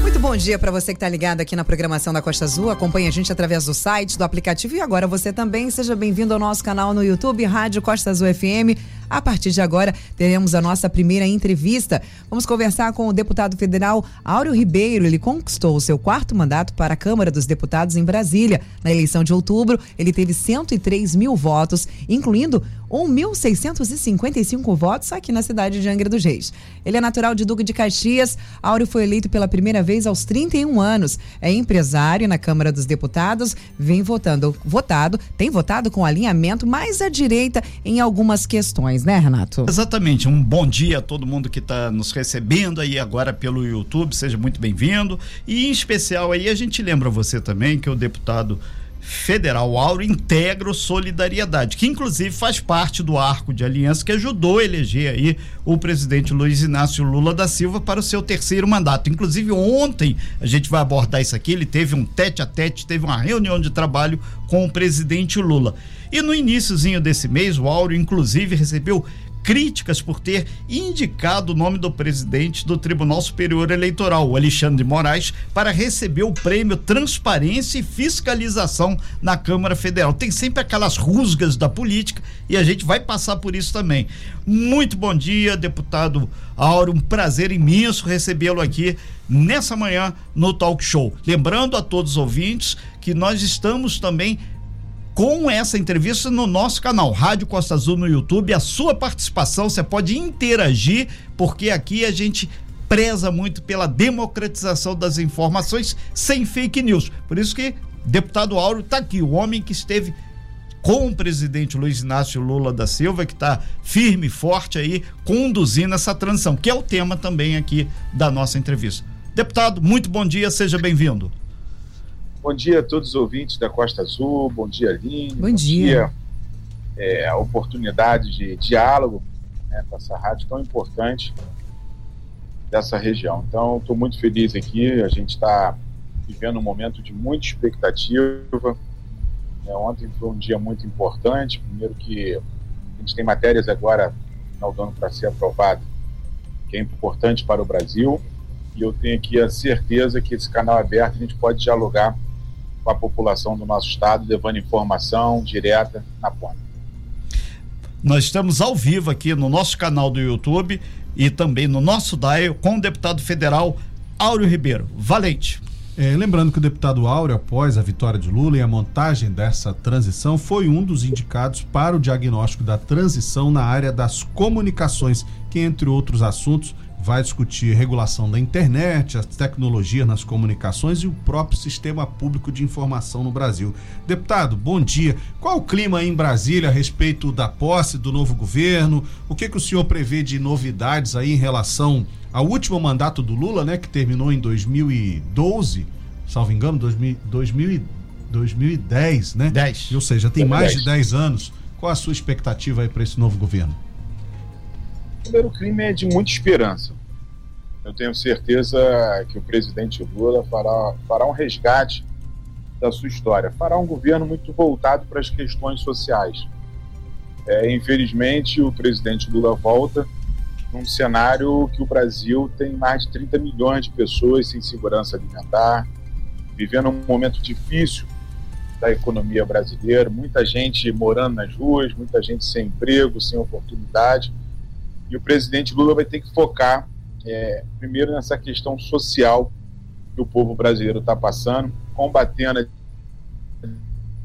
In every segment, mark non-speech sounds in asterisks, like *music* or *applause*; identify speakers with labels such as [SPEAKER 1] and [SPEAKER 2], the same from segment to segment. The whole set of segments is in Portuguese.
[SPEAKER 1] Muito bom dia para você que está ligado aqui na programação da Costa Azul. Acompanhe a gente através do site, do aplicativo e agora você também. Seja bem-vindo ao nosso canal no YouTube, Rádio Costa Azul FM. A partir de agora, teremos a nossa primeira entrevista. Vamos conversar com o deputado federal Áureo Ribeiro. Ele conquistou o seu quarto mandato para a Câmara dos Deputados em Brasília. Na eleição de outubro, ele teve 103 mil votos, incluindo 1.655 votos aqui na cidade de Angra dos Reis. Ele é natural de Duque de Caxias. Áureo foi eleito pela primeira vez aos 31 anos. É empresário na Câmara dos Deputados, vem votando, votado, tem votado com alinhamento mais à direita em algumas questões né, Renato?
[SPEAKER 2] Exatamente. Um bom dia a todo mundo que está nos recebendo aí agora pelo YouTube. Seja muito bem-vindo. E em especial aí a gente lembra você também que o deputado federal Auro integra o Solidariedade, que inclusive faz parte do arco de aliança que ajudou a eleger aí o presidente Luiz Inácio Lula da Silva para o seu terceiro mandato. Inclusive ontem a gente vai abordar isso aqui, ele teve um tete a tete, teve uma reunião de trabalho com o presidente Lula. E no iníciozinho desse mês, o Auro inclusive recebeu críticas por ter indicado o nome do presidente do Tribunal Superior Eleitoral, Alexandre de Moraes, para receber o prêmio Transparência e Fiscalização na Câmara Federal. Tem sempre aquelas rusgas da política e a gente vai passar por isso também. Muito bom dia, deputado Auro, um prazer imenso recebê-lo aqui nessa manhã no Talk Show. Lembrando a todos os ouvintes que nós estamos também com essa entrevista no nosso canal Rádio Costa Azul no YouTube. A sua participação, você pode interagir, porque aqui a gente preza muito pela democratização das informações sem fake news. Por isso que deputado Auro está aqui, o homem que esteve com o presidente Luiz Inácio Lula da Silva, que está firme e forte aí, conduzindo essa transição, que é o tema também aqui da nossa entrevista. Deputado, muito bom dia, seja bem-vindo.
[SPEAKER 3] Bom dia a todos os ouvintes da Costa Azul, bom dia, Aline.
[SPEAKER 1] Bom, bom dia. dia
[SPEAKER 3] é, a oportunidade de diálogo né, com essa rádio tão importante dessa região. Então, estou muito feliz aqui, a gente está vivendo um momento de muita expectativa. É, ontem foi um dia muito importante, primeiro que a gente tem matérias agora no final do ano para ser aprovado, que é importante para o Brasil, e eu tenho aqui a certeza que esse canal aberto a gente pode dialogar com a população do nosso estado, levando informação direta na ponta.
[SPEAKER 2] Nós estamos ao vivo aqui no nosso canal do YouTube e também no nosso DAE com o deputado federal Áureo Ribeiro. Valente.
[SPEAKER 4] É, lembrando que o deputado Áureo, após a vitória de Lula e a montagem dessa transição, foi um dos indicados para o diagnóstico da transição na área das comunicações, que, entre outros assuntos, vai discutir regulação da internet, as tecnologias nas comunicações e o próprio sistema público de informação no Brasil. Deputado, bom dia. Qual o clima aí em Brasília a respeito da posse do novo governo? O que, que o senhor prevê de novidades aí em relação ao último mandato do Lula, né, que terminou em 2012, salvo engano, 2000, 2000, 2010, né?
[SPEAKER 2] 10.
[SPEAKER 4] Ou seja, tem mais de 10 anos. Qual a sua expectativa aí para esse novo governo?
[SPEAKER 3] primeiro crime é de muita esperança. Eu tenho certeza que o presidente Lula fará, fará um resgate da sua história, fará um governo muito voltado para as questões sociais. É, infelizmente, o presidente Lula volta num cenário que o Brasil tem mais de 30 milhões de pessoas sem segurança alimentar, vivendo um momento difícil da economia brasileira, muita gente morando nas ruas, muita gente sem emprego, sem oportunidade. E o presidente Lula vai ter que focar, é, primeiro, nessa questão social que o povo brasileiro está passando, combatendo a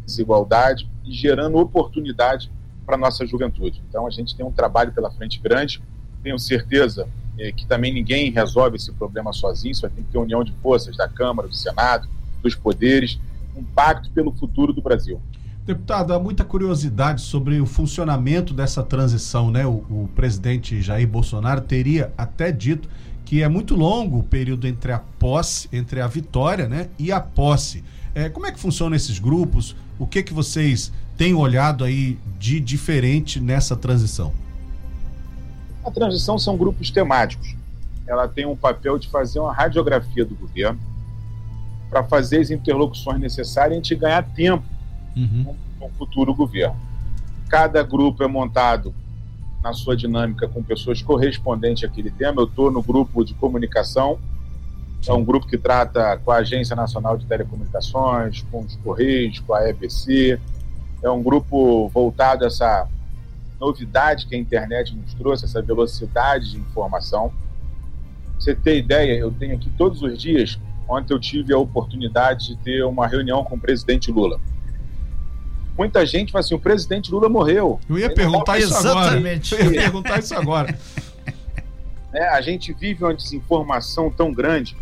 [SPEAKER 3] desigualdade e gerando oportunidade para a nossa juventude. Então, a gente tem um trabalho pela frente grande. Tenho certeza é, que também ninguém resolve esse problema sozinho, só tem que ter união de forças da Câmara, do Senado, dos poderes, um pacto pelo futuro do Brasil.
[SPEAKER 4] Deputado, há muita curiosidade sobre o funcionamento dessa transição, né? O, o, presidente Jair Bolsonaro teria até dito que é muito longo o período entre a posse, entre a vitória, né, e a posse. É, como é que funcionam esses grupos? O que que vocês têm olhado aí de diferente nessa transição?
[SPEAKER 3] A transição são grupos temáticos. Ela tem um papel de fazer uma radiografia do governo para fazer as interlocuções necessárias e a gente ganhar tempo uhum. no, futuro governo. Cada grupo é montado na sua dinâmica com pessoas correspondentes àquele tema. Eu estou no grupo de comunicação, é um grupo que trata com a Agência Nacional de Telecomunicações, com os Correios, com a EBC. É um grupo voltado a essa novidade que a internet nos trouxe, essa velocidade de informação. você ter ideia, eu tenho aqui todos os dias. Ontem eu tive a oportunidade de ter uma reunião com o presidente Lula muita gente fala assim: o presidente Lula morreu.
[SPEAKER 4] Eu ia perguntar isso Exatamente. agora. Eu ia perguntar isso agora. *laughs*
[SPEAKER 3] É, a gente vive uma desinformação tão grande.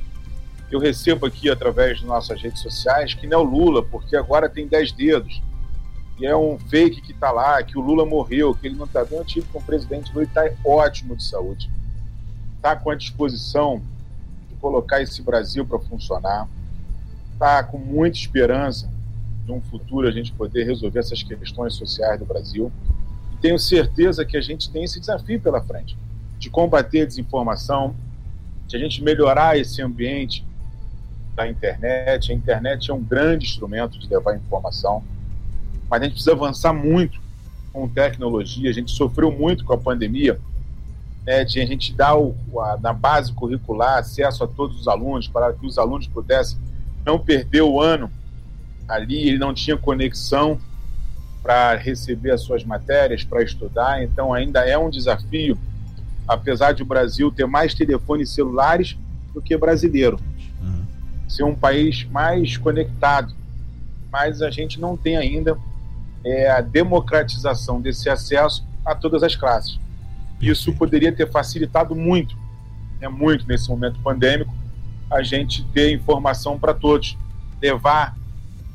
[SPEAKER 3] Eu recebo aqui através de nossas redes sociais que não é o Lula, porque agora tem 10 dedos. E é um fake que está lá, que o Lula morreu, que ele não está bem. Eu tive com o presidente Lula e está ótimo de saúde. Está com a disposição de colocar esse Brasil para funcionar. Está com muita esperança de um futuro a gente poder resolver essas questões sociais do Brasil. E tenho certeza que a gente tem esse desafio pela frente, de combater a desinformação, de a gente melhorar esse ambiente da internet. A internet é um grande instrumento de levar informação, mas a gente precisa avançar muito com tecnologia. A gente sofreu muito com a pandemia, né, de a gente dar o, a, na base curricular acesso a todos os alunos, para que os alunos pudessem não perder o ano ali, ele não tinha conexão para receber as suas matérias, para estudar, então ainda é um desafio, apesar de o Brasil ter mais telefones celulares do que brasileiro. Uhum. Ser um país mais conectado, mas a gente não tem ainda é, a democratização desse acesso a todas as classes. Isso poderia ter facilitado muito, é muito nesse momento pandêmico, a gente ter informação para todos, levar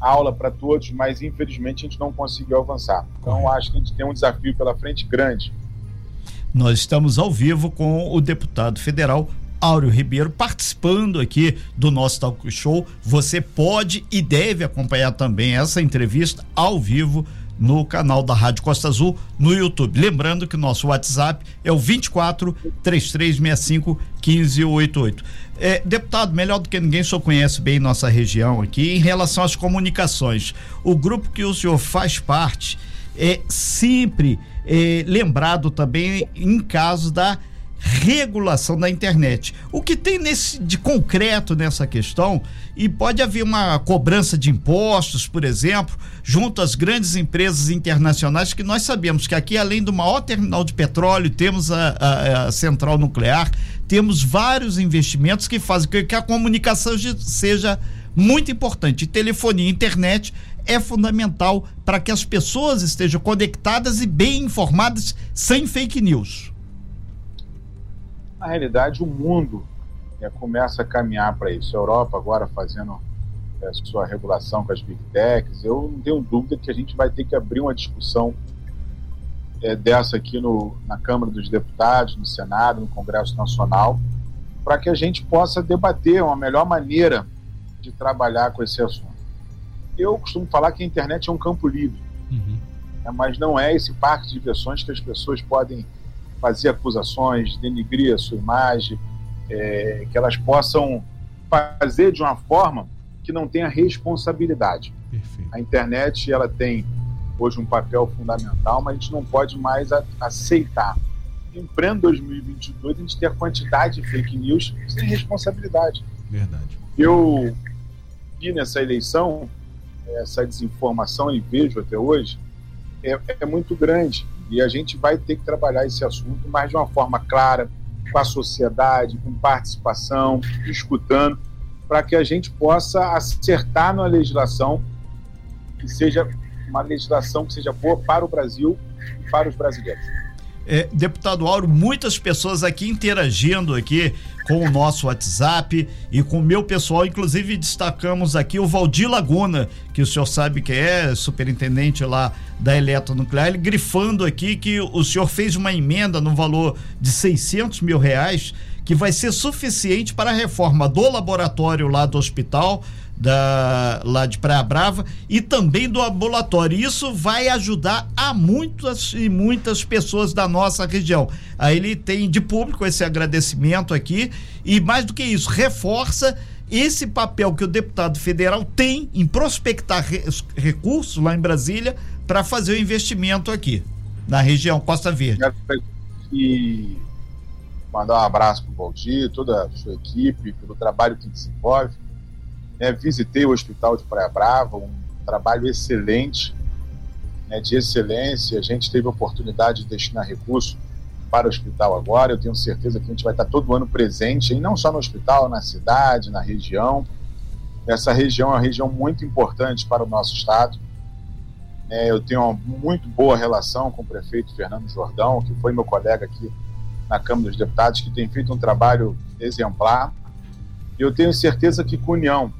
[SPEAKER 3] aula para todos, mas infelizmente a gente não conseguiu avançar. Então acho que a gente tem um desafio pela frente grande.
[SPEAKER 2] Nós estamos ao vivo com o deputado federal Áureo Ribeiro participando aqui do nosso talk show. Você pode e deve acompanhar também essa entrevista ao vivo no canal da Rádio Costa Azul no YouTube. Lembrando que nosso WhatsApp é o 24 3365 1588. É, deputado, melhor do que ninguém, o senhor conhece bem nossa região aqui. Em relação às comunicações, o grupo que o senhor faz parte é sempre é, lembrado também em caso da regulação da internet. O que tem nesse de concreto nessa questão e pode haver uma cobrança de impostos, por exemplo, junto às grandes empresas internacionais que nós sabemos que aqui além do maior terminal de petróleo temos a, a, a central nuclear, temos vários investimentos que fazem que a comunicação seja muito importante. Telefonia internet é fundamental para que as pessoas estejam conectadas e bem informadas sem fake news
[SPEAKER 3] na realidade, o mundo é, começa a caminhar para isso. A Europa agora fazendo é, sua regulação com as big techs, eu não tenho dúvida que a gente vai ter que abrir uma discussão é, dessa aqui no, na Câmara dos Deputados, no Senado, no Congresso Nacional, para que a gente possa debater uma melhor maneira de trabalhar com esse assunto. Eu costumo falar que a internet é um campo livre, uhum. né, mas não é esse parque de diversões que as pessoas podem fazer acusações, denigrir a sua imagem, é, que elas possam fazer de uma forma que não tenha responsabilidade. Perfeito. A internet ela tem hoje um papel fundamental, mas a gente não pode mais a, aceitar. Em pleno 2022, a gente tem a quantidade de fake news sem responsabilidade.
[SPEAKER 4] Verdade.
[SPEAKER 3] Eu vi nessa eleição essa desinformação e vejo até hoje é, é muito grande. E a gente vai ter que trabalhar esse assunto, mas de uma forma clara, com a sociedade, com participação, escutando, para que a gente possa acertar na legislação que seja uma legislação que seja boa para o Brasil e para os brasileiros.
[SPEAKER 2] É, deputado Auro, muitas pessoas aqui interagindo aqui com o nosso WhatsApp e com o meu pessoal, inclusive destacamos aqui o Valdir Laguna, que o senhor sabe que é superintendente lá da Eletronuclear, ele grifando aqui que o senhor fez uma emenda no valor de 600 mil reais que vai ser suficiente para a reforma do laboratório lá do hospital, da, lá de Praia Brava e também do ambulatório. Isso vai ajudar a muitas e muitas pessoas da nossa região. Aí ele tem de público esse agradecimento aqui e mais do que isso, reforça esse papel que o deputado federal tem em prospectar recursos lá em Brasília para fazer o investimento aqui na região Costa Verde.
[SPEAKER 3] e mandar um abraço para o Valdir, toda a sua equipe, pelo trabalho que desenvolve. É, visitei o Hospital de Praia Brava, um trabalho excelente, né, de excelência. A gente teve a oportunidade de destinar recursos para o hospital agora. Eu tenho certeza que a gente vai estar todo ano presente, e não só no hospital, na cidade, na região. Essa região é uma região muito importante para o nosso estado. É, eu tenho uma muito boa relação com o prefeito Fernando Jordão, que foi meu colega aqui na Câmara dos Deputados, que tem feito um trabalho exemplar. E eu tenho certeza que com união,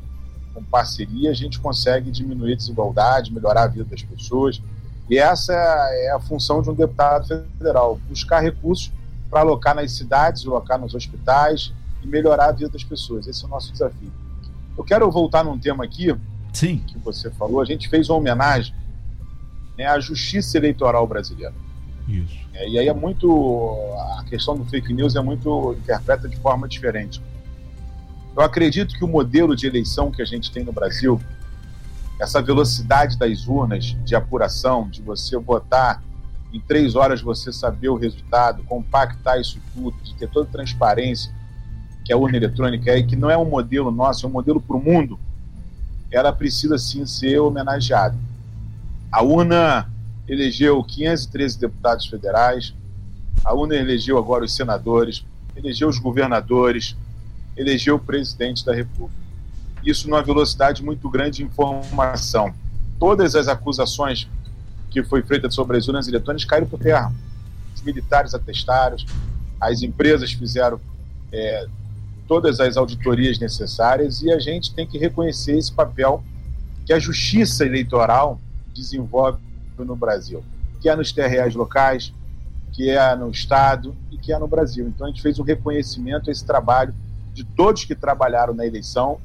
[SPEAKER 3] com parceria, a gente consegue diminuir a desigualdade, melhorar a vida das pessoas. E essa é a função de um deputado federal: buscar recursos para alocar nas cidades, alocar nos hospitais e melhorar a vida das pessoas. Esse é o nosso desafio. Eu quero voltar num tema aqui
[SPEAKER 2] Sim.
[SPEAKER 3] que você falou. A gente fez uma homenagem né, à justiça eleitoral brasileira.
[SPEAKER 4] Isso.
[SPEAKER 3] É, e aí é muito. A questão do fake news é muito. interpreta de forma diferente. Eu acredito que o modelo de eleição que a gente tem no Brasil, essa velocidade das urnas de apuração, de você votar em três horas você saber o resultado, compactar isso tudo, de ter toda a transparência que a urna eletrônica é, e que não é um modelo nosso, é um modelo para o mundo, ela precisa sim ser homenageada. A urna elegeu 513 deputados federais, a urna elegeu agora os senadores, elegeu os governadores, elegeu o presidente da República. Isso numa velocidade muito grande de informação. Todas as acusações que foi feita sobre as urnas eletrônicas caíram por terra. Os militares atestaram, as empresas fizeram é, todas as auditorias necessárias e a gente tem que reconhecer esse papel que a justiça eleitoral desenvolve no Brasil, que é nos TREs locais, que é no Estado e que é no Brasil. Então a gente fez um reconhecimento a esse trabalho de todos que trabalharam na eleição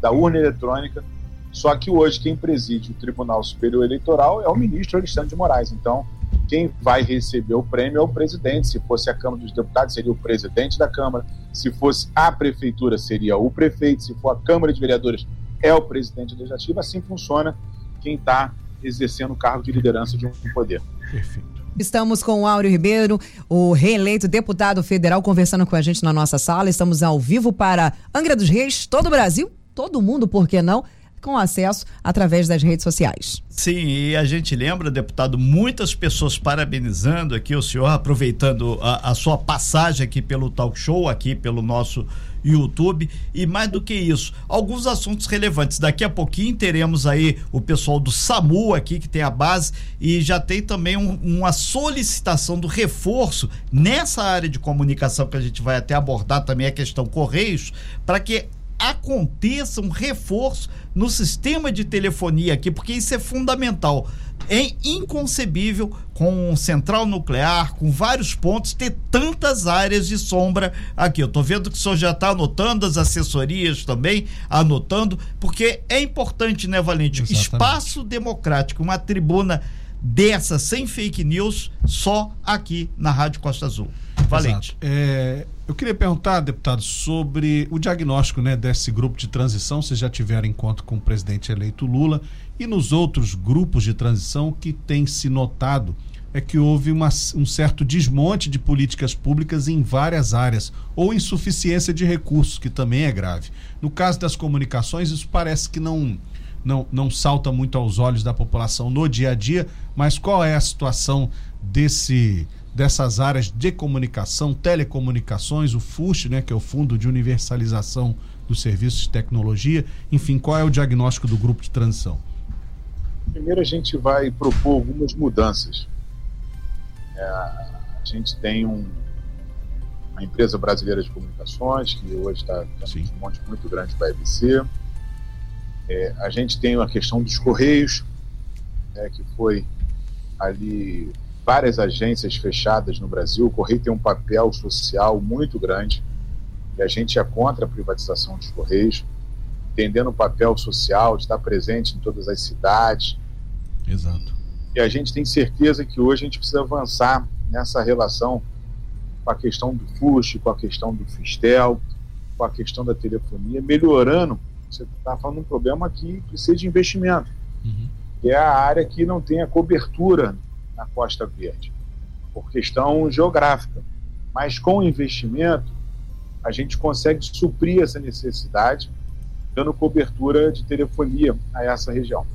[SPEAKER 3] da urna eletrônica, só que hoje quem preside o Tribunal Superior Eleitoral é o ministro Alexandre de Moraes. Então, quem vai receber o prêmio é o presidente. Se fosse a Câmara dos Deputados, seria o presidente da Câmara. Se fosse a Prefeitura, seria o prefeito. Se for a Câmara de Vereadores, é o presidente legislativo. Assim funciona quem está exercendo o cargo de liderança de um poder.
[SPEAKER 4] Perfeito.
[SPEAKER 1] Estamos com o Áureo Ribeiro, o reeleito deputado federal, conversando com a gente na nossa sala. Estamos ao vivo para Angra dos Reis, todo o Brasil, todo mundo, por que não? Com acesso através das redes sociais.
[SPEAKER 2] Sim, e a gente lembra, deputado, muitas pessoas parabenizando aqui o senhor, aproveitando a, a sua passagem aqui pelo talk show, aqui pelo nosso YouTube e mais do que isso, alguns assuntos relevantes. Daqui a pouquinho teremos aí o pessoal do SAMU aqui que tem a base e já tem também um, uma solicitação do reforço nessa área de comunicação que a gente vai até abordar também a questão Correios para que aconteça um reforço no sistema de telefonia aqui, porque isso é fundamental. É inconcebível com central nuclear, com vários pontos, ter tantas áreas de sombra aqui. Eu estou vendo que o senhor já está anotando, as assessorias também anotando, porque é importante, né, Valente?
[SPEAKER 4] Exatamente.
[SPEAKER 2] Espaço democrático, uma tribuna dessa sem fake news, só aqui na Rádio Costa Azul. Valente.
[SPEAKER 4] É, eu queria perguntar, deputado, sobre o diagnóstico né, desse grupo de transição. Vocês já tiveram encontro com o presidente eleito Lula e nos outros grupos de transição que tem se notado é que houve uma, um certo desmonte de políticas públicas em várias áreas ou insuficiência de recursos, que também é grave. No caso das comunicações, isso parece que não, não, não salta muito aos olhos da população no dia a dia, mas qual é a situação desse dessas áreas de comunicação, telecomunicações, o FUST, né, que é o Fundo de Universalização dos Serviços de Tecnologia, enfim, qual é o diagnóstico do grupo de transição?
[SPEAKER 3] Primeiro a gente vai propor algumas mudanças. É, a gente tem um, uma empresa brasileira de comunicações que hoje está um monte muito grande para a EBC. É, a gente tem a questão dos Correios, né, que foi ali várias agências fechadas no Brasil. O Correio tem um papel social muito grande e a gente é contra a privatização dos Correios, entendendo o papel social de estar presente em todas as cidades.
[SPEAKER 4] Exato.
[SPEAKER 3] E a gente tem certeza que hoje a gente precisa avançar nessa relação com a questão do FUST, com a questão do Fistel, com a questão da telefonia, melhorando. Você está falando de um problema que precisa de investimento
[SPEAKER 4] Uhum.
[SPEAKER 3] que é a área que não tem a cobertura na Costa Verde. por questão geográfica. Mas com o investimento, a gente consegue suprir essa necessidade, dando cobertura de telefonia a essa região.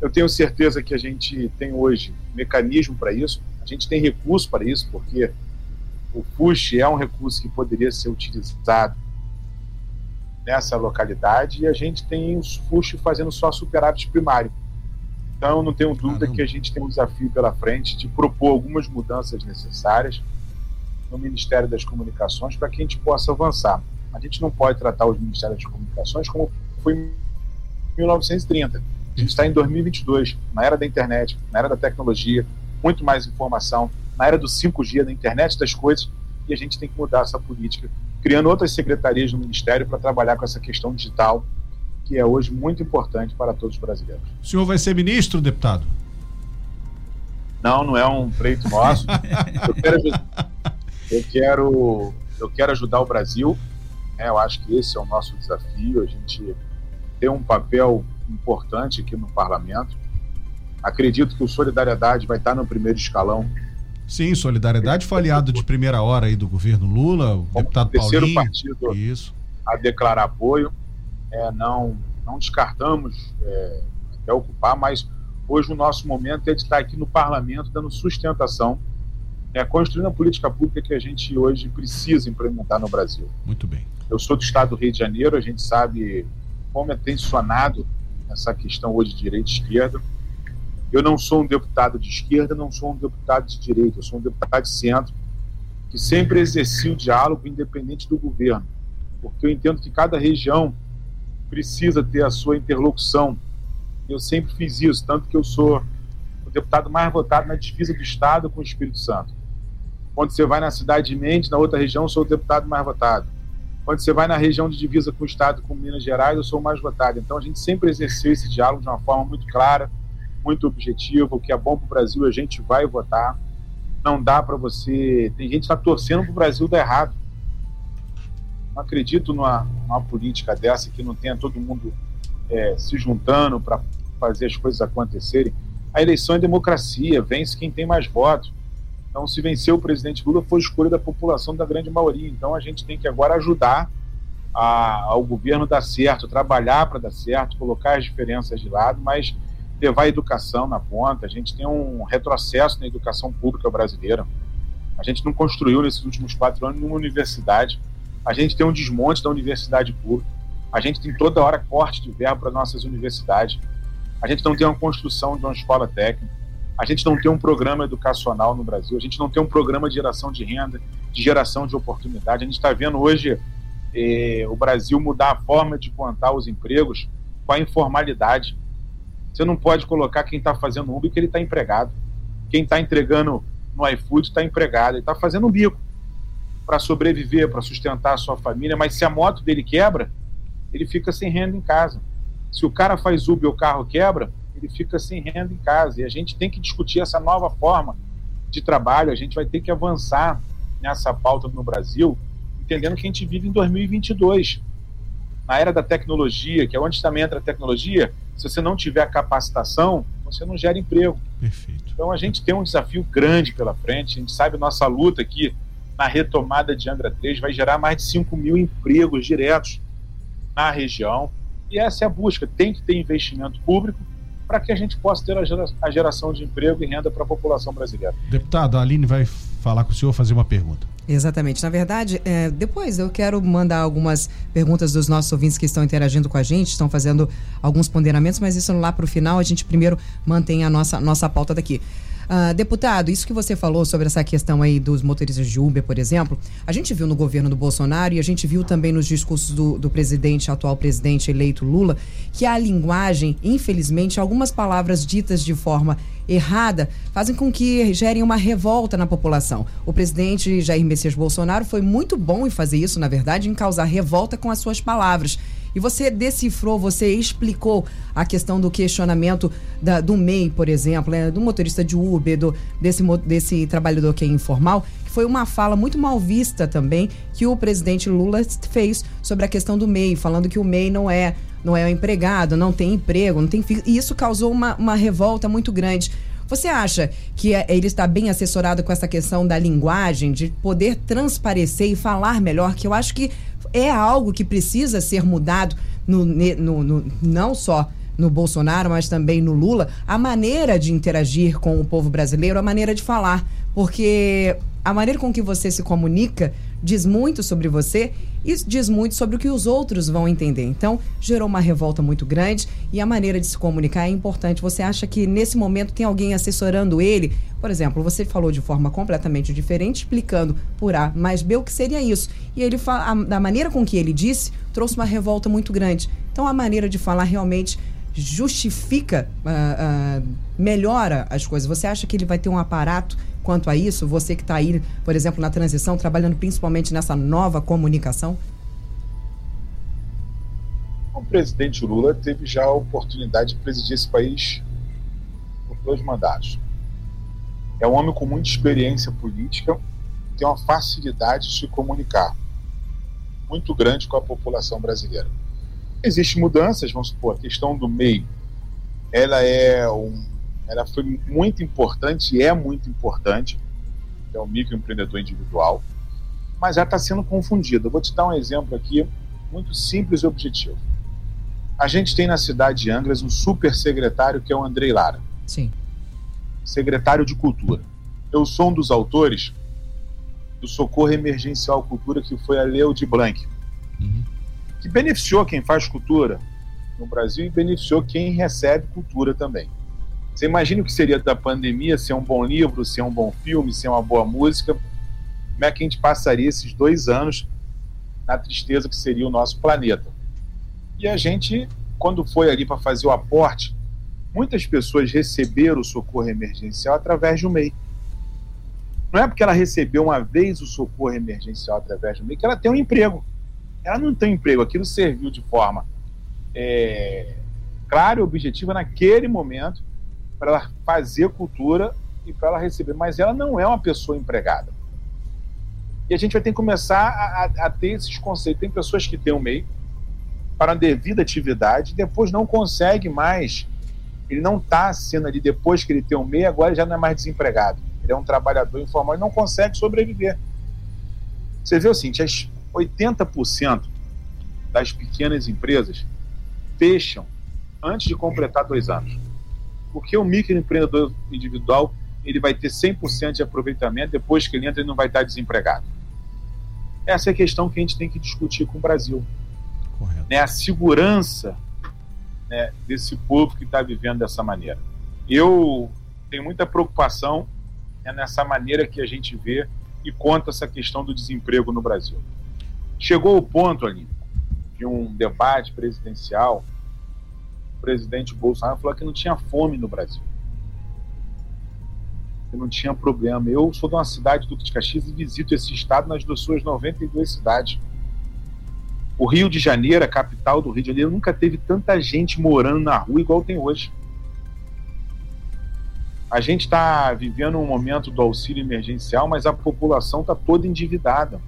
[SPEAKER 3] Eu tenho certeza que a gente tem hoje mecanismo para isso, a gente tem recurso para isso, porque o FUSH é um recurso que poderia ser utilizado nessa localidade e a gente tem os FUSH fazendo só superávit primário. Então, não tenho dúvida Caramba. que a gente tem um desafio pela frente de propor algumas mudanças necessárias no Ministério das Comunicações para que a gente possa avançar. A gente não pode tratar os Ministérios das Comunicações como foi em 1930. A gente está em 2022, na era da internet, na era da tecnologia, muito mais informação, na era do 5G, da internet das coisas, e a gente tem que mudar essa política, criando outras secretarias no Ministério para trabalhar com essa questão digital, que é hoje muito importante para todos os brasileiros.
[SPEAKER 4] O senhor vai ser ministro, deputado?
[SPEAKER 3] Não, não é um pleito nosso. *laughs* eu, quero, eu, quero, eu quero ajudar o Brasil. Né? Eu acho que esse é o nosso desafio. A gente tem um papel importante aqui no parlamento. Acredito que o Solidariedade vai estar no primeiro escalão
[SPEAKER 4] Sim, Solidariedade foi aliado de primeira hora aí do governo Lula, o Como deputado terceiro Paulinho.
[SPEAKER 3] partido isso. a declarar apoio. É, não, não descartamos é, até ocupar, mas hoje o nosso momento é de estar aqui no parlamento dando sustentação, é, construindo a política pública que a gente hoje precisa implementar no Brasil.
[SPEAKER 4] Muito bem.
[SPEAKER 3] Eu sou do estado do Rio de Janeiro, a gente sabe como é tensionado essa questão hoje de direita e esquerda. Eu não sou um deputado de esquerda, não sou um deputado de direita, eu sou um deputado de centro que sempre exerci o diálogo independente do governo, porque eu entendo que cada região precisa ter a sua interlocução. Eu sempre fiz isso, tanto que eu sou o deputado mais votado na divisa do Estado com o Espírito Santo. Quando você vai na cidade de Mendes, na outra região, eu sou o deputado mais votado. Quando você vai na região de divisa com o Estado, com Minas Gerais, eu sou o mais votado. Então a gente sempre exerceu esse diálogo de uma forma muito clara, muito objetivo, o que é bom para o Brasil a gente vai votar. Não dá para você. Tem gente que está torcendo para o Brasil dar errado. Não acredito numa, numa, política dessa que não tenha todo mundo é, se juntando para fazer as coisas acontecerem. A eleição é democracia, vence quem tem mais votos. Então, se vencer o presidente Lula, foi escolha da população da grande maioria. Então, a gente tem que agora ajudar a, ao governo dar certo, trabalhar para dar certo, colocar as diferenças de lado, mas levar a educação na ponta. A gente tem um retrocesso na educação pública brasileira. A gente não construiu nesses últimos quatro anos nenhuma universidade. A gente tem um desmonte da universidade pública. A gente tem toda hora corte de verbo para nossas universidades. A gente não tem uma construção de uma escola técnica. A gente não tem um programa educacional no Brasil. A gente não tem um programa de geração de renda, de geração de oportunidade. A gente está vendo hoje eh, o Brasil mudar a forma de contar os empregos com a informalidade. Você não pode colocar quem está fazendo Uber que ele está empregado. Quem está entregando no iFood está empregado. Ele está fazendo um bico para sobreviver, para sustentar a sua família. Mas se a moto dele quebra, ele fica sem renda em casa. Se o cara faz Uber e o carro quebra, ele fica sem renda em casa. E a gente tem que discutir essa nova forma de trabalho. A gente vai ter que avançar nessa pauta no Brasil, entendendo que a gente vive em 2022 na era da tecnologia, que é onde também entra a tecnologia, se você não tiver capacitação, você não gera emprego.
[SPEAKER 4] Perfeito.
[SPEAKER 3] Então a gente tem um desafio grande pela frente, a gente sabe nossa luta aqui na retomada de Angra 3 vai gerar mais de 5 mil empregos diretos na região. E essa é a busca. Tem que ter investimento público para que a gente possa ter a geração de emprego e renda para a população brasileira.
[SPEAKER 4] Deputado, a Aline vai falar com o senhor, fazer uma pergunta.
[SPEAKER 1] Exatamente. Na verdade, é, depois eu quero mandar algumas perguntas dos nossos ouvintes que estão interagindo com a gente, estão fazendo alguns ponderamentos, mas isso lá para o final a gente primeiro mantém a nossa, nossa pauta daqui. Uh, deputado, isso que você falou sobre essa questão aí dos motoristas de Uber, por exemplo, a gente viu no governo do Bolsonaro e a gente viu também nos discursos do, do presidente, atual presidente eleito Lula, que a linguagem, infelizmente, algumas palavras ditas de forma errada fazem com que gerem uma revolta na população. O presidente Jair Messias Bolsonaro foi muito bom em fazer isso, na verdade, em causar revolta com as suas palavras. E você decifrou, você explicou a questão do questionamento da, do MEI, por exemplo, né, do motorista de Uber, do, desse, desse trabalhador que é informal, que foi uma fala muito mal vista também que o presidente Lula fez sobre a questão do MEI, falando que o MEI não é não é empregado, não tem emprego, não tem E isso causou uma, uma revolta muito grande. Você acha que é, ele está bem assessorado com essa questão da linguagem, de poder transparecer e falar melhor? Que eu acho que é algo que precisa ser mudado, no, no, no não só no Bolsonaro, mas também no Lula, a maneira de interagir com o povo brasileiro, a maneira de falar. Porque a maneira com que você se comunica diz muito sobre você e diz muito sobre o que os outros vão entender. Então, gerou uma revolta muito grande e a maneira de se comunicar é importante. Você acha que nesse momento tem alguém assessorando ele? Por exemplo, você falou de forma completamente diferente, explicando por A mais B o que seria isso. E ele, a, da maneira com que ele disse, trouxe uma revolta muito grande. Então, a maneira de falar realmente justifica, uh, uh, melhora as coisas? Você acha que ele vai ter um aparato quanto a isso? Você que está aí, por exemplo, na transição, trabalhando principalmente nessa nova comunicação?
[SPEAKER 3] O presidente Lula teve já a oportunidade de presidir esse país por dois mandatos. É um homem com muita experiência política, tem uma facilidade de se comunicar muito grande com a população brasileira. Existem mudanças, vamos supor, a questão do MEI, ela é um, ela foi muito importante e é muito importante, é o microempreendedor individual, mas ela está sendo confundida. Eu vou te dar um exemplo aqui, muito simples e objetivo. A gente tem na cidade de Angras um super secretário que é o Andrei Lara.
[SPEAKER 1] Sim.
[SPEAKER 3] Secretário de Cultura. Eu sou um dos autores do Socorro Emergencial Cultura, que foi a Leo de Blanc. Uhum que beneficiou quem faz cultura no Brasil e beneficiou quem recebe cultura também. Você imagina o que seria da pandemia ser um bom livro, ser um bom filme, ser uma boa música? Como é que a gente passaria esses dois anos na tristeza que seria o nosso planeta? E a gente, quando foi ali para fazer o aporte, muitas pessoas receberam o socorro emergencial através do MEI. Não é porque ela recebeu uma vez o socorro emergencial através do MEI que ela tem um emprego ela não tem emprego, aquilo serviu de forma é, clara e objetiva naquele momento para ela fazer cultura e para ela receber, mas ela não é uma pessoa empregada. E a gente vai ter que começar a, a, a ter esses conceitos. Tem pessoas que têm o um MEI para a devida atividade, depois não consegue mais, ele não está sendo ali, depois que ele tem o um MEI, agora ele já não é mais desempregado. Ele é um trabalhador informal e não consegue sobreviver. Você vê o seguinte, as 80% das pequenas empresas fecham antes de completar dois anos. Porque o microempreendedor individual ele vai ter 100% de aproveitamento, depois que ele entra ele não vai estar desempregado. Essa é a questão que a gente tem que discutir com o Brasil. Correto. Né, a segurança né, desse povo que está vivendo dessa maneira. Eu tenho muita preocupação né, nessa maneira que a gente vê e conta essa questão do desemprego no Brasil. Chegou o ponto ali de um debate presidencial, o presidente Bolsonaro falou que não tinha fome no Brasil. Que não tinha problema. Eu sou de uma cidade do Caxias e visito esse estado nas suas 92 cidades. O Rio de Janeiro, a capital do Rio de Janeiro, nunca teve tanta gente morando na rua igual tem hoje. A gente está vivendo um momento do auxílio emergencial, mas a população está toda endividada.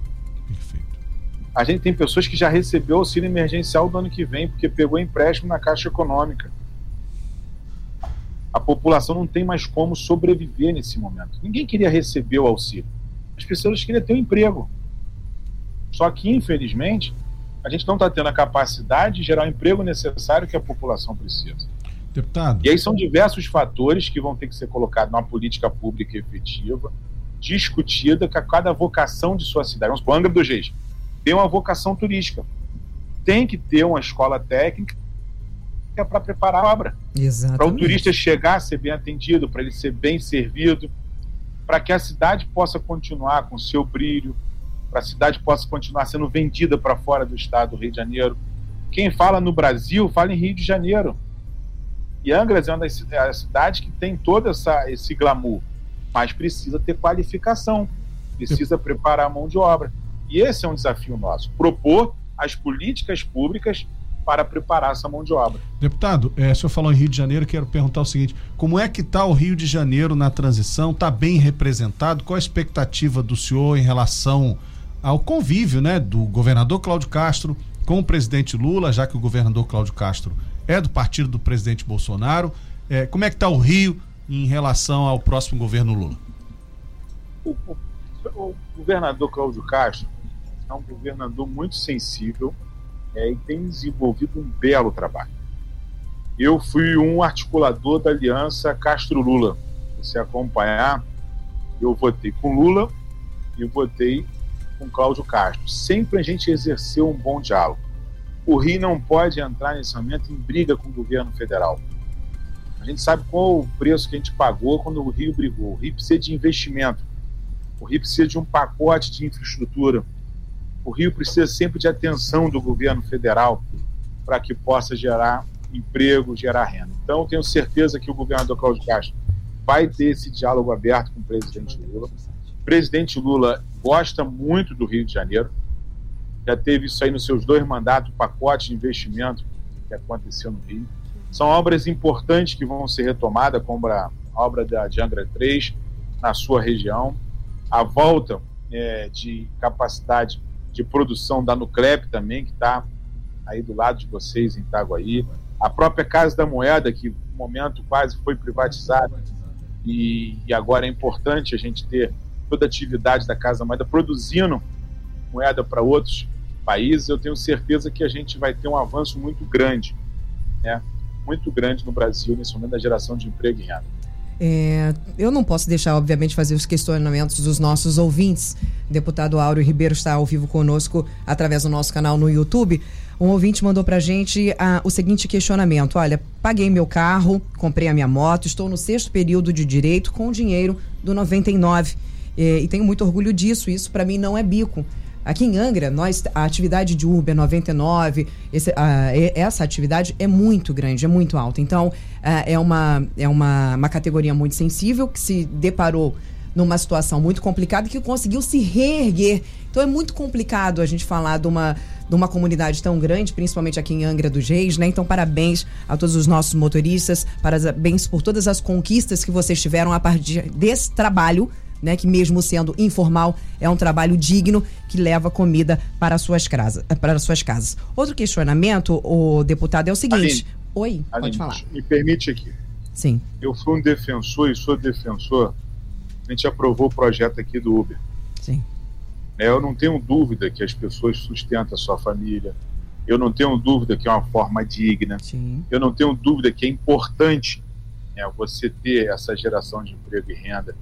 [SPEAKER 3] A gente tem pessoas que já recebeu auxílio emergencial do ano que vem, porque pegou empréstimo na Caixa Econômica. A população não tem mais como sobreviver nesse momento. Ninguém queria receber o auxílio. As pessoas queriam ter um emprego. Só que, infelizmente, a gente não está tendo a capacidade de gerar o emprego necessário que a população precisa.
[SPEAKER 4] Deputado.
[SPEAKER 3] E aí são diversos fatores que vão ter que ser colocados numa política pública efetiva, discutida com cada vocação de sua cidade. Vamos supor, Angra do Reis tem uma vocação turística. Tem que ter uma escola técnica para preparar a obra. Para o turista chegar, ser bem atendido, para ele ser bem servido, para que a cidade possa continuar com seu brilho, para a cidade possa continuar sendo vendida para fora do estado do Rio de Janeiro. Quem fala no Brasil, fala em Rio de Janeiro. E Angras é uma das é cidades que tem todo essa, esse glamour, mas precisa ter qualificação, precisa preparar a mão de obra. E esse é um desafio nosso: propor as políticas públicas para preparar essa mão de obra.
[SPEAKER 4] Deputado, é, o senhor falou em Rio de Janeiro, quero perguntar o seguinte: como é que está o Rio de Janeiro na transição? Está bem representado? Qual a expectativa do senhor em relação ao convívio né, do governador Cláudio Castro com o presidente Lula, já que o governador Cláudio Castro é do partido do presidente Bolsonaro? É, como é que está o Rio em relação ao próximo governo Lula?
[SPEAKER 3] O, o, o governador Cláudio Castro é um governador muito sensível é, e tem desenvolvido um belo trabalho. Eu fui um articulador da aliança Castro-Lula. Você acompanhar, eu votei com Lula e votei com Cláudio Castro. Sempre a gente exerceu um bom diálogo. O Rio não pode entrar nesse momento em briga com o governo federal. A gente sabe qual o preço que a gente pagou quando o Rio brigou. O Rio precisa de investimento. O Rio precisa de um pacote de infraestrutura. O Rio precisa sempre de atenção do governo federal para que possa gerar emprego, gerar renda. Então, tenho certeza que o governador Cláudio Castro vai ter esse diálogo aberto com o presidente Lula. O presidente Lula gosta muito do Rio de Janeiro. Já teve isso aí nos seus dois mandatos, o pacote de investimento que aconteceu no Rio. São obras importantes que vão ser retomadas, como a obra da de Angra 3, na sua região. A volta é, de capacidade de produção da Nuclep também, que está aí do lado de vocês em Itaguaí. A própria Casa da Moeda, que no momento quase foi privatizada, e, e agora é importante a gente ter toda a atividade da Casa da Moeda produzindo moeda para outros países, eu tenho certeza que a gente vai ter um avanço muito grande, né? muito grande no Brasil nesse momento da geração de emprego e renda.
[SPEAKER 1] É, eu não posso deixar, obviamente, fazer os questionamentos dos nossos ouvintes. O deputado Áureo Ribeiro está ao vivo conosco através do nosso canal no YouTube. Um ouvinte mandou pra gente ah, o seguinte questionamento: Olha, paguei meu carro, comprei a minha moto, estou no sexto período de direito com o dinheiro do 99 e, e tenho muito orgulho disso. Isso para mim não é bico. Aqui em Angra, nós, a atividade de Uber 99, esse, uh, essa atividade é muito grande, é muito alta. Então, uh, é, uma, é uma, uma categoria muito sensível que se deparou numa situação muito complicada e que conseguiu se reerguer. Então, é muito complicado a gente falar de uma, de uma comunidade tão grande, principalmente aqui em Angra dos Reis, né? Então, parabéns a todos os nossos motoristas, parabéns por todas as conquistas que vocês tiveram a partir desse trabalho né, que mesmo sendo informal, é um trabalho digno que leva comida para suas casas. Para suas casas. Outro questionamento, o deputado, é o seguinte. Aline, Oi, Aline, pode falar.
[SPEAKER 3] Me permite aqui.
[SPEAKER 1] Sim.
[SPEAKER 3] Eu fui um defensor e sou defensor. A gente aprovou o projeto aqui do Uber.
[SPEAKER 1] Sim.
[SPEAKER 3] É, eu não tenho dúvida que as pessoas sustentam a sua família. Eu não tenho dúvida que é uma forma digna.
[SPEAKER 1] Sim.
[SPEAKER 3] Eu não tenho dúvida que é importante né, você ter essa geração de emprego e renda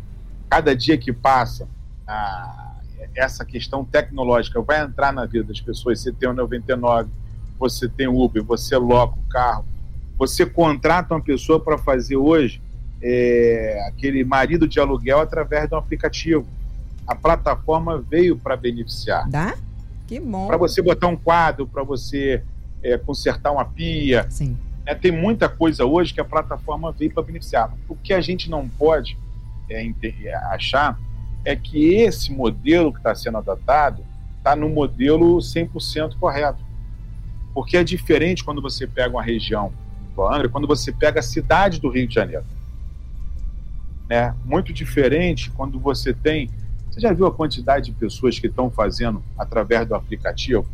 [SPEAKER 3] cada dia que passa, a, essa questão tecnológica vai entrar na vida das pessoas. Você tem o 99, você tem o Uber, você loca o carro, você contrata uma pessoa para fazer hoje é, aquele marido de aluguel através de um aplicativo. A plataforma veio para beneficiar.
[SPEAKER 1] Dá? Que bom.
[SPEAKER 3] Para você botar um quadro, para você é, consertar uma pia.
[SPEAKER 1] Sim.
[SPEAKER 3] É, tem muita coisa hoje que a plataforma veio para beneficiar. O que a gente não pode é, é, achar é que esse modelo que está sendo adotado está no modelo 100% correto. Porque é diferente quando você pega uma região do Angra, quando você pega a cidade do Rio de Janeiro. É muito diferente quando você tem. Você já viu a quantidade de pessoas que estão fazendo através do aplicativo?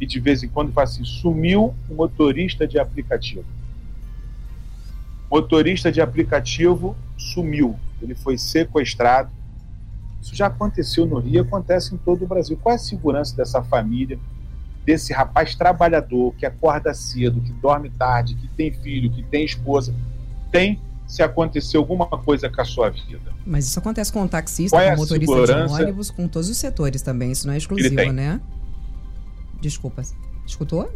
[SPEAKER 3] E de vez em quando fala assim: sumiu o motorista de aplicativo. Motorista de aplicativo sumiu ele foi sequestrado. Isso já aconteceu no Rio, acontece em todo o Brasil. Qual é a segurança dessa família, desse rapaz trabalhador que acorda cedo, que dorme tarde, que tem filho, que tem esposa? Tem se acontecer alguma coisa com a sua vida.
[SPEAKER 1] Mas isso acontece com o taxista, é com o motorista segurança? de ônibus, com todos os setores também. Isso não é exclusivo, né? Desculpa. Escutou?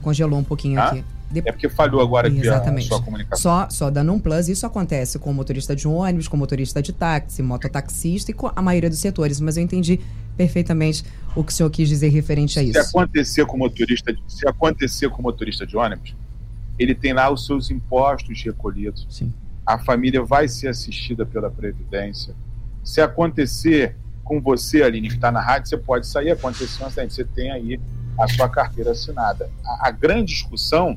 [SPEAKER 1] Congelou um pouquinho ah? aqui.
[SPEAKER 3] De... É porque falhou agora aqui
[SPEAKER 1] Exatamente.
[SPEAKER 3] a sua comunicação.
[SPEAKER 1] Só, só dando um plus, isso acontece com motorista de ônibus, com motorista de táxi, mototaxista e com a maioria dos setores, mas eu entendi perfeitamente o que o senhor quis dizer referente a isso.
[SPEAKER 3] Se acontecer com motorista, se acontecer com motorista de ônibus, ele tem lá os seus impostos recolhidos.
[SPEAKER 1] Sim.
[SPEAKER 3] A família vai ser assistida pela previdência. Se acontecer com você, Aline, que está na rádio, você pode sair, acontecer um acidente, você tem aí a sua carteira assinada. A, a grande discussão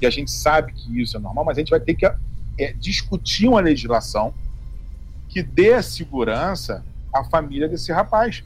[SPEAKER 3] e a gente sabe que isso é normal, mas a gente vai ter que é, discutir uma legislação que dê segurança à família desse rapaz.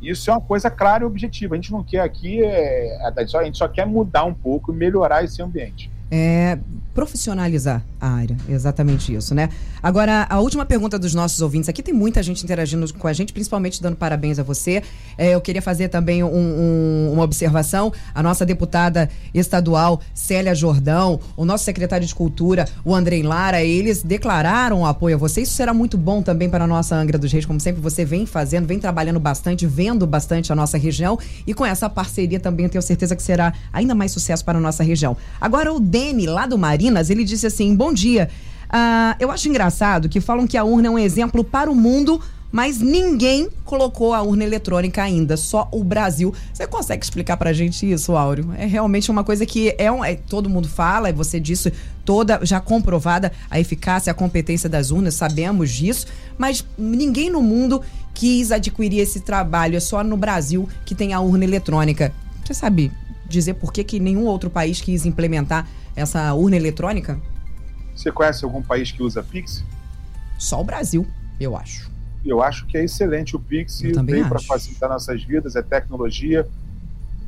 [SPEAKER 3] Isso é uma coisa clara e objetiva. A gente não quer aqui, é, a gente só quer mudar um pouco e melhorar esse ambiente.
[SPEAKER 1] É, profissionalizar área. Exatamente isso, né? Agora, a última pergunta dos nossos ouvintes aqui, tem muita gente interagindo com a gente, principalmente dando parabéns a você. É, eu queria fazer também um, um, uma observação. A nossa deputada estadual, Célia Jordão, o nosso secretário de Cultura, o Andrei Lara, eles declararam apoio a você. Isso será muito bom também para a nossa Angra dos Reis, como sempre você vem fazendo, vem trabalhando bastante, vendo bastante a nossa região. E com essa parceria também eu tenho certeza que será ainda mais sucesso para a nossa região. Agora, o Dene, lá do Marinas, ele disse assim: bom dia. Uh, eu acho engraçado que falam que a urna é um exemplo para o mundo, mas ninguém colocou a urna eletrônica ainda, só o Brasil. Você consegue explicar pra gente isso, Áureo? É realmente uma coisa que é, um, é todo mundo fala, e você disse toda já comprovada a eficácia, a competência das urnas, sabemos disso, mas ninguém no mundo quis adquirir esse trabalho, é só no Brasil que tem a urna eletrônica. Você sabe dizer por que, que nenhum outro país quis implementar essa urna eletrônica?
[SPEAKER 3] Você conhece algum país que usa Pix?
[SPEAKER 1] Só o Brasil, eu acho.
[SPEAKER 3] Eu acho que é excelente o Pix, veio para facilitar nossas vidas, é tecnologia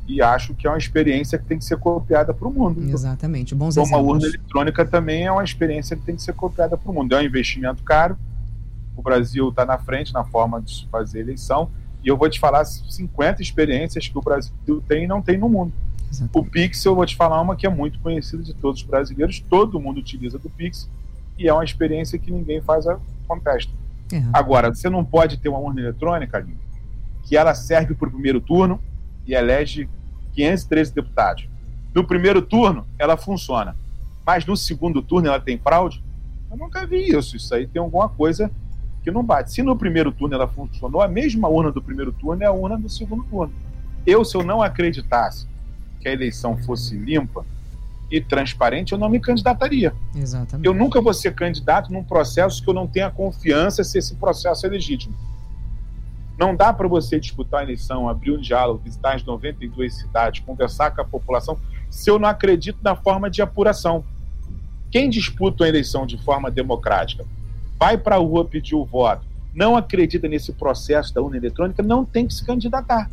[SPEAKER 3] e acho que é uma experiência que tem que ser copiada para o mundo.
[SPEAKER 1] Exatamente, bons
[SPEAKER 3] então, exemplos. Uma urna eletrônica também é uma experiência que tem que ser copiada para o mundo. É um investimento caro, o Brasil está na frente na forma de fazer eleição, e eu vou te falar 50 experiências que o Brasil tem e não tem no mundo. Exatamente. O Pix, eu vou te falar uma que é muito conhecida de todos os brasileiros, todo mundo utiliza do Pix e é uma experiência que ninguém faz a contesta. É. Agora, você não pode ter uma urna eletrônica, Aline, que ela serve para o primeiro turno e elege 513 deputados. No primeiro turno, ela funciona, mas no segundo turno ela tem fraude? Eu nunca vi isso. Isso aí tem alguma coisa que não bate. Se no primeiro turno ela funcionou, a mesma urna do primeiro turno é a urna do segundo turno. Eu, se eu não acreditasse que a eleição fosse limpa e transparente, eu não me candidataria.
[SPEAKER 1] Exatamente.
[SPEAKER 3] Eu nunca vou ser candidato num processo que eu não tenha confiança se esse processo é legítimo. Não dá para você disputar a eleição, abrir um diálogo, visitar as 92 cidades, conversar com a população, se eu não acredito na forma de apuração. Quem disputa a eleição de forma democrática, vai para a rua pedir o voto, não acredita nesse processo da urna eletrônica, não tem que se candidatar.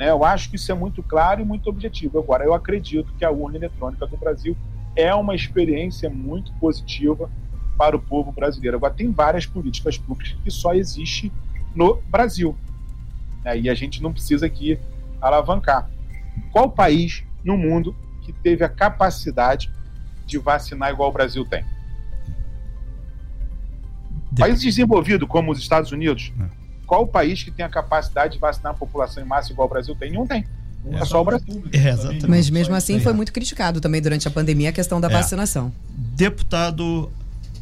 [SPEAKER 3] Né? Eu acho que isso é muito claro e muito objetivo. Agora, eu acredito que a urna eletrônica do Brasil é uma experiência muito positiva para o povo brasileiro. Agora, tem várias políticas públicas que só existem no Brasil. Né? E a gente não precisa aqui alavancar. Qual país no mundo que teve a capacidade de vacinar igual o Brasil tem? País desenvolvido como os Estados Unidos, é qual o país que tem a capacidade de vacinar a população em massa igual o Brasil tem? Nenhum tem. É, só o Brasil.
[SPEAKER 1] É, Mas mesmo assim foi muito criticado também durante a pandemia a questão da é. vacinação.
[SPEAKER 2] Deputado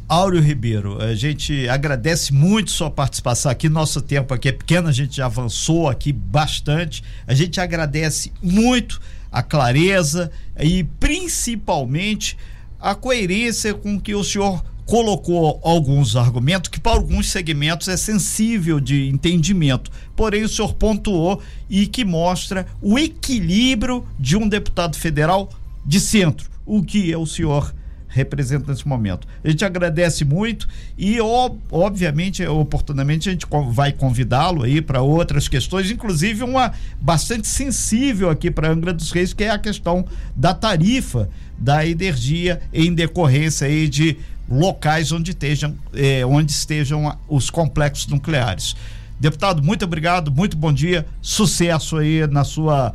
[SPEAKER 2] Áureo Ribeiro, a gente agradece muito sua participação aqui. Nosso tempo aqui é pequeno, a gente já avançou aqui bastante. A gente agradece muito a clareza e principalmente a coerência com que o senhor colocou alguns argumentos que para alguns segmentos é sensível de entendimento. Porém, o senhor pontuou e que mostra o equilíbrio de um deputado federal de centro, o que é o senhor representa nesse momento. A gente agradece muito e, obviamente, oportunamente, a gente vai convidá-lo aí para outras questões, inclusive uma bastante sensível aqui para Angra dos Reis, que é a questão da tarifa da energia em decorrência aí de locais onde estejam, eh, onde estejam os complexos nucleares. Deputado, muito obrigado, muito bom dia, sucesso aí na sua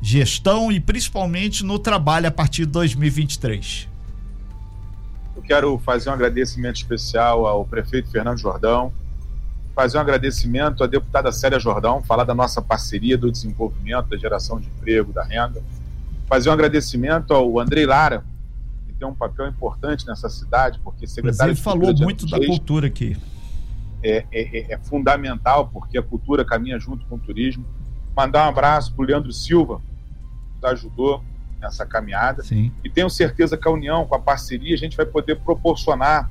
[SPEAKER 2] gestão e principalmente no trabalho a partir de 2023.
[SPEAKER 3] Eu quero fazer um agradecimento especial ao prefeito Fernando Jordão, fazer um agradecimento à deputada Célia Jordão, falar da nossa parceria do desenvolvimento, da geração de emprego, da renda, fazer um agradecimento ao Andrei Lara, tem um papel importante nessa cidade, porque secretário
[SPEAKER 2] Ele falou muito da cultura aqui.
[SPEAKER 3] É, é, é, é, fundamental, porque a cultura caminha junto com o turismo. Mandar um abraço para o Leandro Silva, que nos ajudou nessa caminhada.
[SPEAKER 2] Sim.
[SPEAKER 3] E tenho certeza que a união, com a parceria, a gente vai poder proporcionar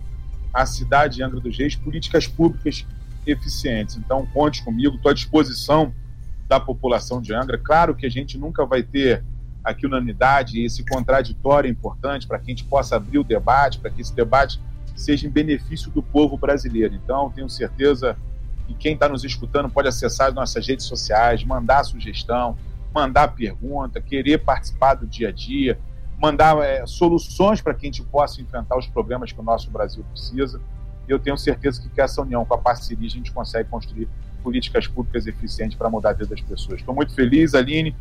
[SPEAKER 3] à cidade de Angra dos Reis políticas públicas eficientes. Então, conte comigo, estou à disposição da população de Angra. Claro que a gente nunca vai ter aqui unanimidade, esse contraditório é importante para que a gente possa abrir o debate, para que esse debate seja em benefício do povo brasileiro. Então, tenho certeza que quem está nos escutando pode acessar as nossas redes sociais, mandar sugestão, mandar pergunta, querer participar do dia a dia. mandar é, soluções para que a gente possa enfrentar os problemas que o nosso Brasil precisa. Eu tenho certeza que com essa união, com a parceria, a gente consegue construir políticas públicas eficientes para mudar a vida das pessoas. Estou muito feliz, Aline,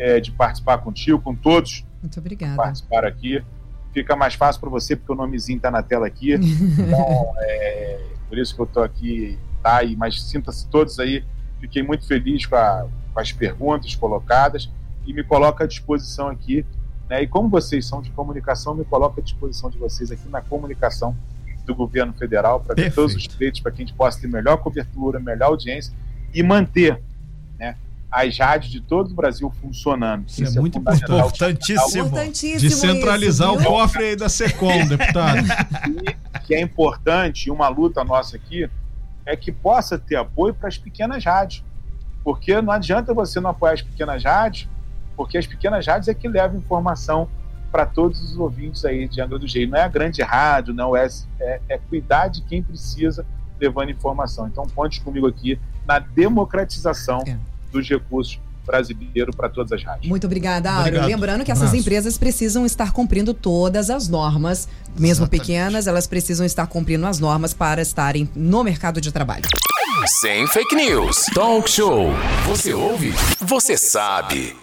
[SPEAKER 3] é, de participar contigo, com todos.
[SPEAKER 1] Muito obrigada.
[SPEAKER 3] Participar aqui. Fica mais fácil para você, porque o nomezinho está na tela aqui. *laughs* Então, é, por isso que eu estou aqui, tá? aí. mas sinta-se todos aí. Fiquei muito feliz com, a, com as perguntas colocadas e me coloco à disposição aqui. Né? E como vocês são de comunicação, me coloco à disposição de vocês aqui na comunicação do governo federal para ter todos os direitos para que a gente possa ter melhor cobertura, melhor audiência e manter né, as rádios de todo o Brasil funcionando.
[SPEAKER 4] Isso, isso é, é muito importantíssimo.
[SPEAKER 1] importantíssimo.
[SPEAKER 4] Descentralizar isso, o cofre aí da SECOM, deputado.
[SPEAKER 3] E que é importante, uma luta nossa aqui, é que possa ter apoio para as pequenas rádios. Porque não adianta você não apoiar as pequenas rádios, porque as pequenas rádios é que levam informação para todos os ouvintes aí de Angra do Reis. Não é a grande rádio, não é, é, é cuidar de quem precisa levando informação. Então conte comigo aqui na democratização é. Dos recursos brasileiro para todas as rádios.
[SPEAKER 1] Muito obrigada, Áureo. Lembrando que essas empresas precisam estar cumprindo todas as normas, mesmo Exatamente. pequenas, elas precisam estar cumprindo as normas para estarem no mercado de trabalho.
[SPEAKER 5] Sem fake news. Talk show. Você ouve? Você sabe.